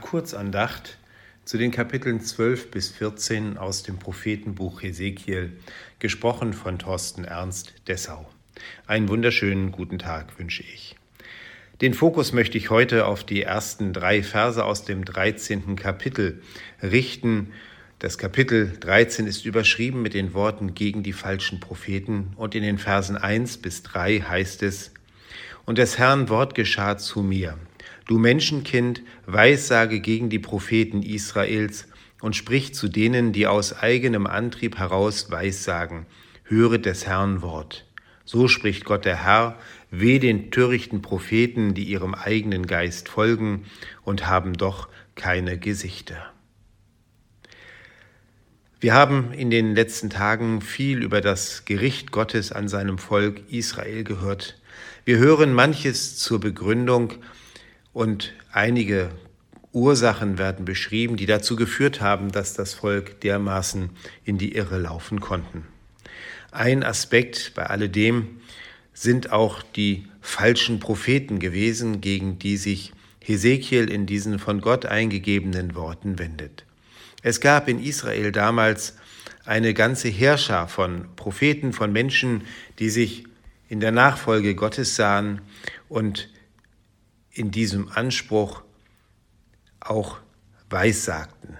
Kurzandacht zu den Kapiteln 12 bis 14 aus dem Prophetenbuch Hesekiel, gesprochen von Thorsten Ernst Dessau. Einen wunderschönen guten Tag wünsche ich. Den Fokus möchte ich heute auf die ersten drei Verse aus dem 13. Kapitel richten. Das Kapitel 13 ist überschrieben mit den Worten gegen die falschen Propheten und in den Versen 1 bis 3 heißt es, Und des Herrn Wort geschah zu mir, Du Menschenkind, weissage gegen die Propheten Israels und sprich zu denen, die aus eigenem Antrieb heraus weissagen. Höre des Herrn Wort. So spricht Gott der Herr, weh den törichten Propheten, die ihrem eigenen Geist folgen und haben doch keine Gesichter. Wir haben in den letzten Tagen viel über das Gericht Gottes an seinem Volk Israel gehört. Wir hören manches zur Begründung, und einige Ursachen werden beschrieben, die dazu geführt haben, dass das Volk dermaßen in die Irre laufen konnten. Ein Aspekt bei alledem sind auch die falschen Propheten gewesen, gegen die sich Hesekiel in diesen von Gott eingegebenen Worten wendet. Es gab in Israel damals eine ganze Herrscher von Propheten, von Menschen, die sich in der Nachfolge Gottes sahen und in diesem Anspruch auch weissagten.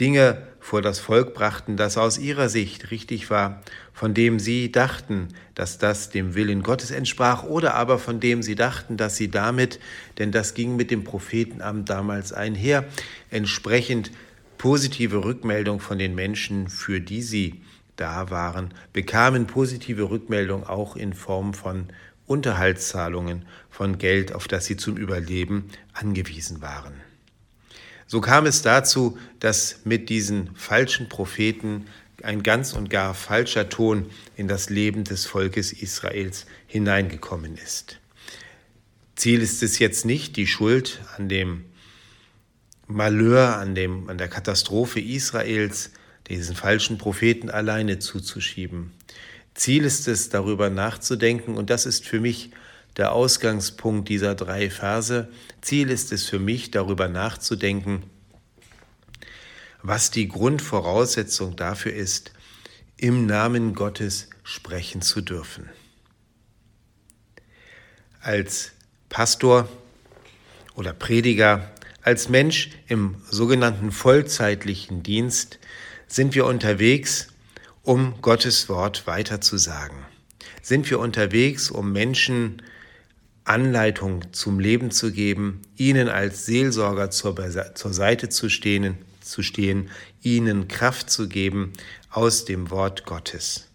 Dinge vor das Volk brachten, das aus ihrer Sicht richtig war, von dem sie dachten, dass das dem Willen Gottes entsprach, oder aber von dem sie dachten, dass sie damit, denn das ging mit dem Prophetenamt damals einher, entsprechend positive Rückmeldung von den Menschen, für die sie da waren, bekamen positive Rückmeldung auch in Form von Unterhaltszahlungen von Geld, auf das sie zum Überleben angewiesen waren. So kam es dazu, dass mit diesen falschen Propheten ein ganz und gar falscher Ton in das Leben des Volkes Israels hineingekommen ist. Ziel ist es jetzt nicht, die Schuld an dem Malheur, an, dem, an der Katastrophe Israels, diesen falschen Propheten alleine zuzuschieben. Ziel ist es, darüber nachzudenken, und das ist für mich der Ausgangspunkt dieser drei Verse. Ziel ist es für mich, darüber nachzudenken, was die Grundvoraussetzung dafür ist, im Namen Gottes sprechen zu dürfen. Als Pastor oder Prediger, als Mensch im sogenannten vollzeitlichen Dienst sind wir unterwegs, um Gottes Wort weiterzusagen? Sind wir unterwegs, um Menschen Anleitung zum Leben zu geben, ihnen als Seelsorger zur, zur Seite zu stehen, zu stehen, ihnen Kraft zu geben aus dem Wort Gottes?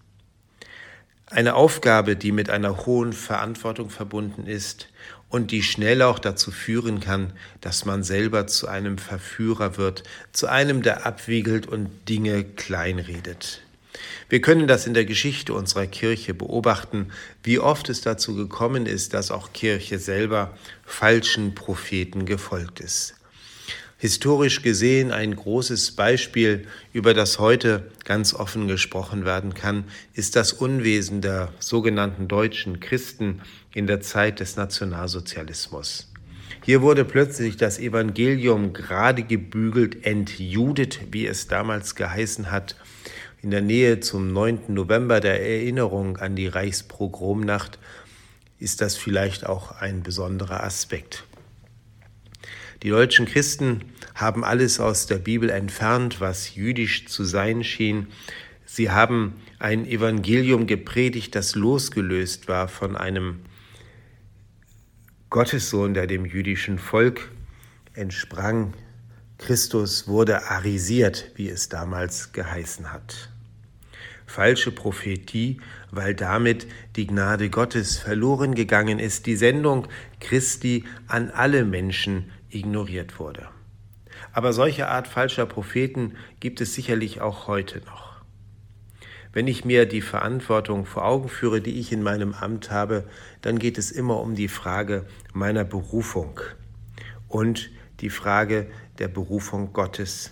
Eine Aufgabe, die mit einer hohen Verantwortung verbunden ist und die schnell auch dazu führen kann, dass man selber zu einem Verführer wird, zu einem, der abwiegelt und Dinge kleinredet. Wir können das in der Geschichte unserer Kirche beobachten, wie oft es dazu gekommen ist, dass auch Kirche selber falschen Propheten gefolgt ist. Historisch gesehen ein großes Beispiel, über das heute ganz offen gesprochen werden kann, ist das Unwesen der sogenannten deutschen Christen in der Zeit des Nationalsozialismus. Hier wurde plötzlich das Evangelium gerade gebügelt, entjudet, wie es damals geheißen hat, in der Nähe zum 9. November der Erinnerung an die Reichspogromnacht ist das vielleicht auch ein besonderer Aspekt. Die deutschen Christen haben alles aus der Bibel entfernt, was jüdisch zu sein schien. Sie haben ein Evangelium gepredigt, das losgelöst war von einem Gottessohn, der dem jüdischen Volk entsprang, Christus wurde arisiert, wie es damals geheißen hat. Falsche Prophetie, weil damit die Gnade Gottes verloren gegangen ist, die Sendung Christi an alle Menschen ignoriert wurde. Aber solche Art falscher Propheten gibt es sicherlich auch heute noch. Wenn ich mir die Verantwortung vor Augen führe, die ich in meinem Amt habe, dann geht es immer um die Frage meiner Berufung und die Frage der Berufung Gottes.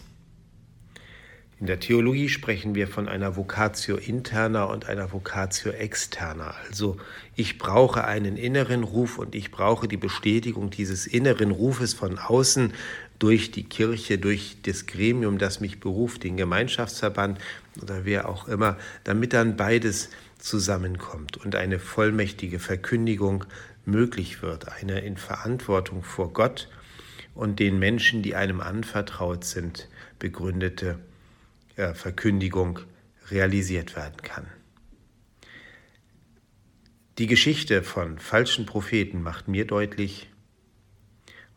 In der Theologie sprechen wir von einer Vocatio interna und einer Vocatio externa. Also ich brauche einen inneren Ruf und ich brauche die Bestätigung dieses inneren Rufes von außen durch die Kirche, durch das Gremium, das mich beruft, den Gemeinschaftsverband oder wer auch immer, damit dann beides zusammenkommt und eine vollmächtige Verkündigung möglich wird, eine in Verantwortung vor Gott und den Menschen, die einem anvertraut sind, begründete äh, Verkündigung realisiert werden kann. Die Geschichte von falschen Propheten macht mir deutlich,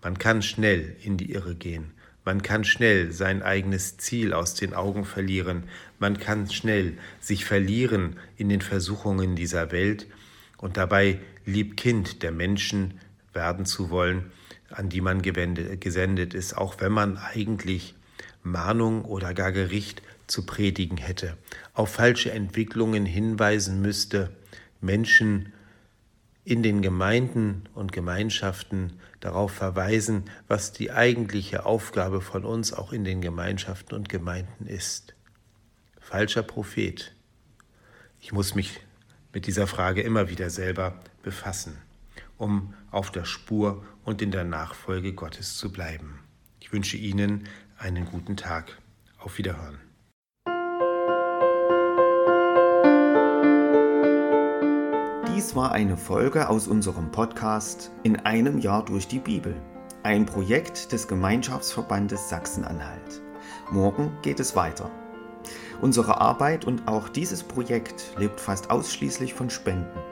man kann schnell in die Irre gehen, man kann schnell sein eigenes Ziel aus den Augen verlieren, man kann schnell sich verlieren in den Versuchungen dieser Welt. Und dabei Liebkind der Menschen werden zu wollen, an die man gesendet ist, auch wenn man eigentlich Mahnung oder gar Gericht zu predigen hätte, auf falsche Entwicklungen hinweisen müsste, Menschen in den Gemeinden und Gemeinschaften darauf verweisen, was die eigentliche Aufgabe von uns auch in den Gemeinschaften und Gemeinden ist. Falscher Prophet. Ich muss mich mit dieser Frage immer wieder selber befassen, um auf der Spur und in der Nachfolge Gottes zu bleiben. Ich wünsche Ihnen einen guten Tag. Auf Wiederhören. Dies war eine Folge aus unserem Podcast In einem Jahr durch die Bibel, ein Projekt des Gemeinschaftsverbandes Sachsen-Anhalt. Morgen geht es weiter. Unsere Arbeit und auch dieses Projekt lebt fast ausschließlich von Spenden.